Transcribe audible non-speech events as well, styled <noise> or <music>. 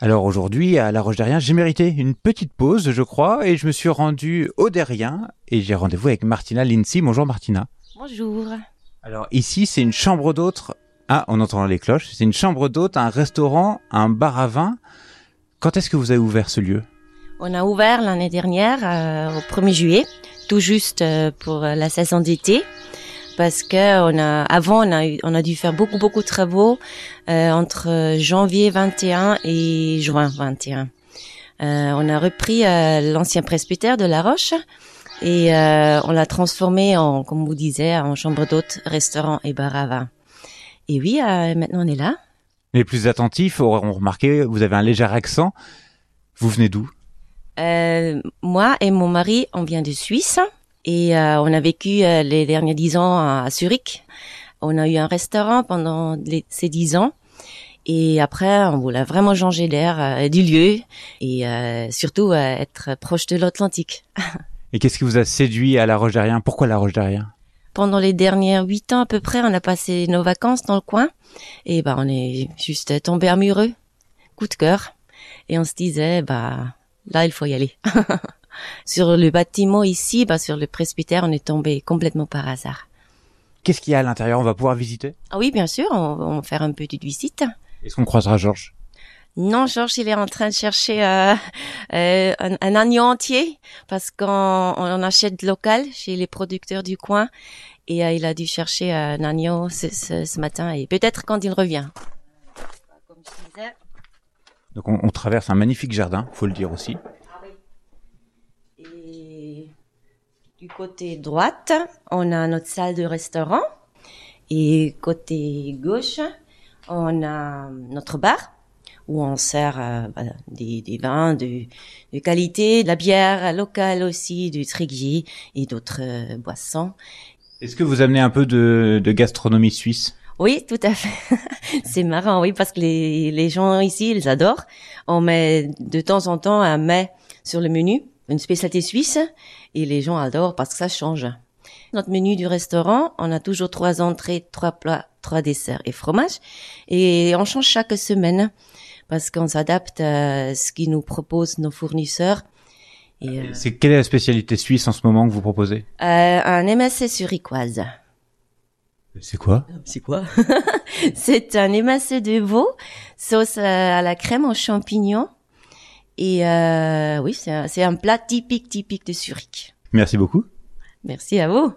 Alors aujourd'hui, à La Roche Derrien, j'ai mérité une petite pause, je crois, et je me suis rendu au Derrien et j'ai rendez-vous avec Martina Lindsay. Bonjour Martina. Bonjour. Alors ici, c'est une chambre d'hôte. Ah, on entend les cloches. C'est une chambre d'hôte, un restaurant, un bar à vin. Quand est-ce que vous avez ouvert ce lieu? On a ouvert l'année dernière euh, au 1er juillet, tout juste euh, pour la saison d'été parce que on a avant on a on a dû faire beaucoup beaucoup de travaux euh, entre janvier 21 et juin 21. Euh, on a repris euh, l'ancien presbytère de La Roche et on l'a transformé en comme vous disiez en chambre d'hôte, restaurant et bar à vin. Et oui, maintenant on est là. Les plus attentifs auront remarqué, vous avez un léger accent. Vous venez d'où? Moi et mon mari, on vient de Suisse et euh, on a vécu euh, les derniers dix ans à Zurich. On a eu un restaurant pendant les- ces dix ans. Et après, on voulait vraiment changer d'air, euh, du lieu et euh, surtout euh, être proche de l'Atlantique. <laughs> Et qu'est-ce qui vous a séduit à La Roche Derrien Pourquoi La Roche Derrien Pendant les dernières huit ans à peu près, on a passé nos vacances dans le coin et ben on est juste tombé amoureux, coup de cœur. Et on se disait, bah là il faut y aller. <laughs> sur le bâtiment ici, bah sur le presbytère, on est tombé complètement par hasard. Qu'est-ce qu'il y a à l'intérieur? On va pouvoir visiter? Ah oui, bien sûr, on, on va faire une petite visite. Est-ce qu'on croisera Georges? Non, Georges, il est en train de chercher euh, euh, un, un agneau entier parce qu'on on achète local chez les producteurs du coin et euh, il a dû chercher un agneau ce, ce, ce matin et peut-être quand il revient. Comme je disais, Donc on, on traverse un magnifique jardin, faut le dire aussi. Et du côté droite, on a notre salle de restaurant. Et côté gauche, on a notre bar où on sert euh, des, des vins de, de qualité, de la bière locale aussi, du triggy et d'autres euh, boissons. Est-ce que vous amenez un peu de, de gastronomie suisse? Oui, tout à fait. <laughs> C'est marrant, oui, parce que les, les gens ici, ils adorent. On met de temps en temps un mets sur le menu, une spécialité suisse, et les gens adorent parce que ça change. Notre menu du restaurant, on a toujours trois entrées, trois plats, trois desserts et fromage, et on change chaque semaine parce qu'on s'adapte à ce qu'ils nous proposent nos fournisseurs. Et, euh, C'est quelle est la spécialité suisse en ce moment que vous proposez? Euh, un MSC suricoise. C'est quoi? C'est quoi? <laughs> C'est un émacé de veau, sauce à la crème aux champignons. Et euh, oui, c'est un, c'est un plat typique, typique de Zurich. Merci beaucoup. Merci à vous.